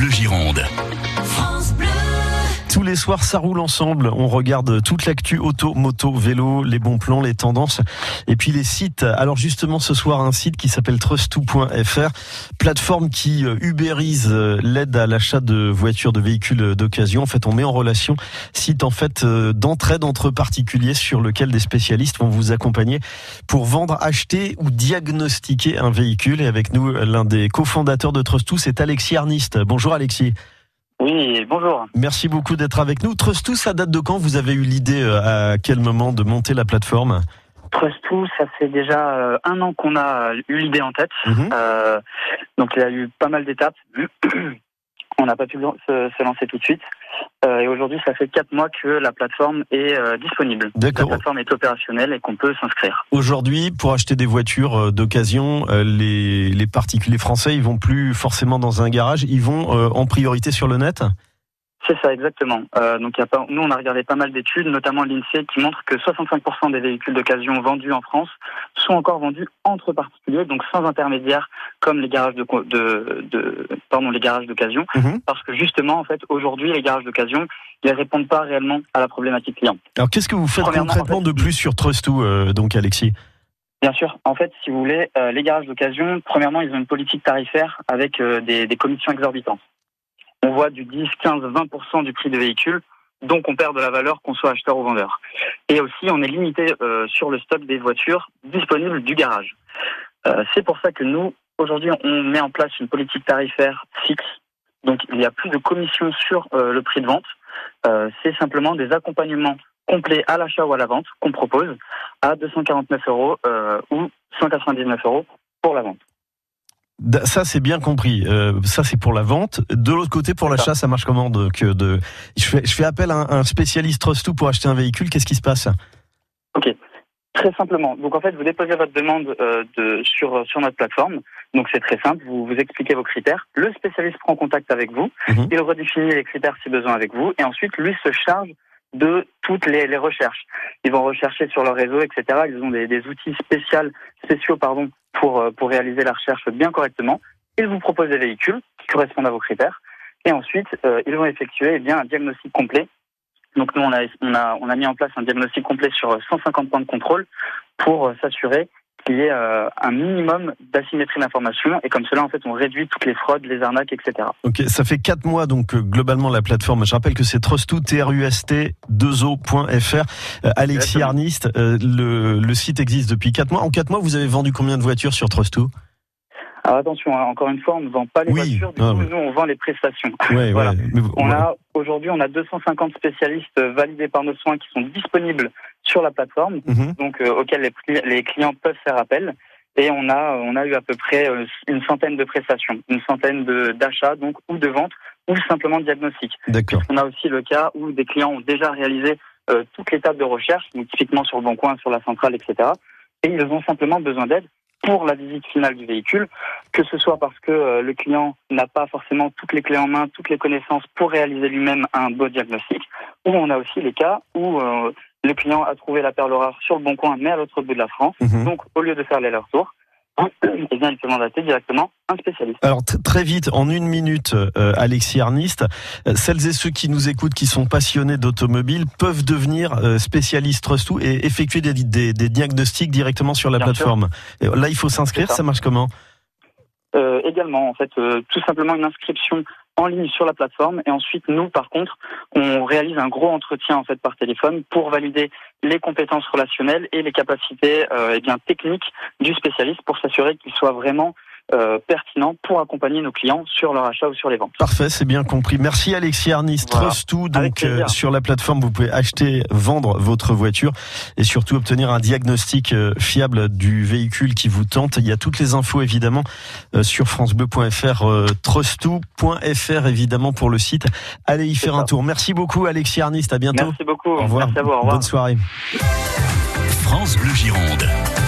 Bleu Gironde. Tous les soirs, ça roule ensemble. On regarde toute l'actu auto, moto, vélo, les bons plans, les tendances et puis les sites. Alors justement, ce soir, un site qui s'appelle trust2.fr, plateforme qui euh, ubérise euh, l'aide à l'achat de voitures, de véhicules d'occasion. En fait, on met en relation site en fait euh, d'entraide entre particuliers sur lequel des spécialistes vont vous accompagner pour vendre, acheter ou diagnostiquer un véhicule. Et avec nous, l'un des cofondateurs de Trust2, c'est Alexis Arnist. Bonjour Alexis. Oui, bonjour. Merci beaucoup d'être avec nous. Trust2, ça date de quand Vous avez eu l'idée euh, à quel moment de monter la plateforme? Trust2, ça fait déjà euh, un an qu'on a eu l'idée en tête. Mhm. Euh, donc il y a eu pas mal d'étapes. On n'a pas pu se, se lancer tout de suite. Euh, et aujourd'hui, ça fait quatre mois que la plateforme est euh, disponible. La plateforme est opérationnelle et qu'on peut s'inscrire. Aujourd'hui, pour acheter des voitures euh, d'occasion, euh, les, les particuliers français, ils vont plus forcément dans un garage, ils vont euh, en priorité sur le net? C'est ça, exactement. Euh, donc il y a pas, nous, on a regardé pas mal d'études, notamment l'INSEE, qui montre que 65% des véhicules d'occasion vendus en France sont encore vendus entre particuliers, donc sans intermédiaire, comme les garages de, co- de, de pardon, les garages d'occasion, Mhm. parce que justement, en fait, aujourd'hui, les garages d'occasion, ils répondent pas réellement à la problématique client. Alors qu'est-ce que vous faites concrètement en fait, de plus sur Trust2, euh, donc Alexis? Bien sûr. En fait, si vous voulez, euh, les garages d'occasion, premièrement, ils ont une politique tarifaire avec euh, des, des commissions exorbitantes. On voit du 10, 15, 20% du prix des véhicules, donc on perd de la valeur qu'on soit acheteur ou vendeur. Et aussi, on est limité euh, sur le stock des voitures disponibles du garage. Euh, C'est pour ça que nous, aujourd'hui, on met en place une politique tarifaire fixe. Donc, il n'y a plus de commission sur euh, le prix de vente. C'est simplement des accompagnements complets à l'achat ou à la vente qu'on propose à 249 euros ou 199 euros pour la vente. Ça, c'est bien compris. Euh, ça, c'est pour la vente. De l'autre côté, pour l'achat, ça marche comment de, que de... Je fais, je fais appel à un, un spécialiste Trust2 pour acheter un véhicule. Qu'est-ce qui se passe? Très simplement. Donc en fait, vous déposez votre demande euh, de, sur, sur notre plateforme. Donc c'est très simple. Vous vous expliquez vos critères. Le spécialiste prend contact avec vous. Mhm. Il redéfinit les critères si besoin avec vous. Et ensuite, lui se charge de toutes les, recherches. Ils vont rechercher sur leur réseau, etc. Ils ont des, outils spéciaux, spéciaux pardon, pour, euh, pour réaliser la recherche bien correctement. Ils vous proposent des véhicules qui correspondent à vos critères. Et ensuite, euh, ils vont effectuer eh bien, un diagnostic complet. Donc nous, on a, on, a, on a mis en place un diagnostic complet sur 150 points de contrôle pour euh, s'assurer qu'il y ait euh, un minimum d'asymétrie d'information. Et comme cela, en fait, on réduit toutes les fraudes, les arnaques, etc. Ok, ça fait quatre mois donc euh, globalement la plateforme. Je rappelle que c'est Trust2, T-R-U-S-T, 2O.fr. Euh, Alexis. Arnist, le, le site existe depuis quatre mois. En quatre mois, vous avez vendu combien de voitures sur Trust2 Alors attention, hein, encore une fois, on ne vend pas les Oui. voitures, du Ah, coup, mais- nous, on vend les prestations. Ouais, Voilà. ouais. Mais On a aujourd'hui, on a 250 spécialistes validés par nos soins qui sont disponibles sur la plateforme, Mhm. donc euh, auxquels les, cli- les clients peuvent faire appel. Et on a, on a eu à peu près euh, une centaine de prestations, une centaine d'achats, donc ou de ventes, ou simplement de diagnostics. D'accord. On a aussi le cas où des clients ont déjà réalisé euh, toute l'étape de recherche, donc typiquement sur le bon coin, sur la centrale, etc. Et ils ont simplement besoin d'aide pour la visite finale du véhicule, que ce soit parce que euh, le client n'a pas forcément toutes les clés en main, toutes les connaissances pour réaliser lui-même un beau diagnostic, ou on a aussi les cas où euh, le client a trouvé la perle rare sur le bon coin, mais à l'autre bout de la France. Mhm. Donc, au lieu de faire l'aller-retour, eh bien, il peut mandater directement un spécialiste. Alors très vite, en une minute, euh, Alexis Arnist, euh, celles et ceux qui nous écoutent, qui sont passionnés d'automobile, peuvent devenir euh, spécialistes Trust2 et effectuer des, des- des diagnostics directement sur la Bien plateforme. Là, il faut s'inscrire, ça. ça. marche comment? Également, en fait, tout simplement une inscription en ligne sur la plateforme. Et ensuite, nous, par contre, on réalise un gros entretien en fait par téléphone pour valider les compétences relationnelles et les capacités euh, eh bien techniques du spécialiste pour s'assurer qu'il soit vraiment euh, pertinent pour accompagner nos clients sur leur achat ou sur les ventes. Parfait, c'est bien compris. Merci Alexis Arnist. Voilà. Trust2, Avec donc euh, sur la plateforme, vous pouvez acheter, vendre votre voiture et surtout obtenir un diagnostic euh, fiable du véhicule qui vous tente. Il y a toutes les infos évidemment euh, sur francebleu.fr, euh, trust2.fr évidemment pour le site. Allez y faire ça. un tour. Merci beaucoup Alexis Arnist. À bientôt. Merci beaucoup. Au revoir. Merci à vous. Au revoir. Bonne soirée. France Bleu Gironde.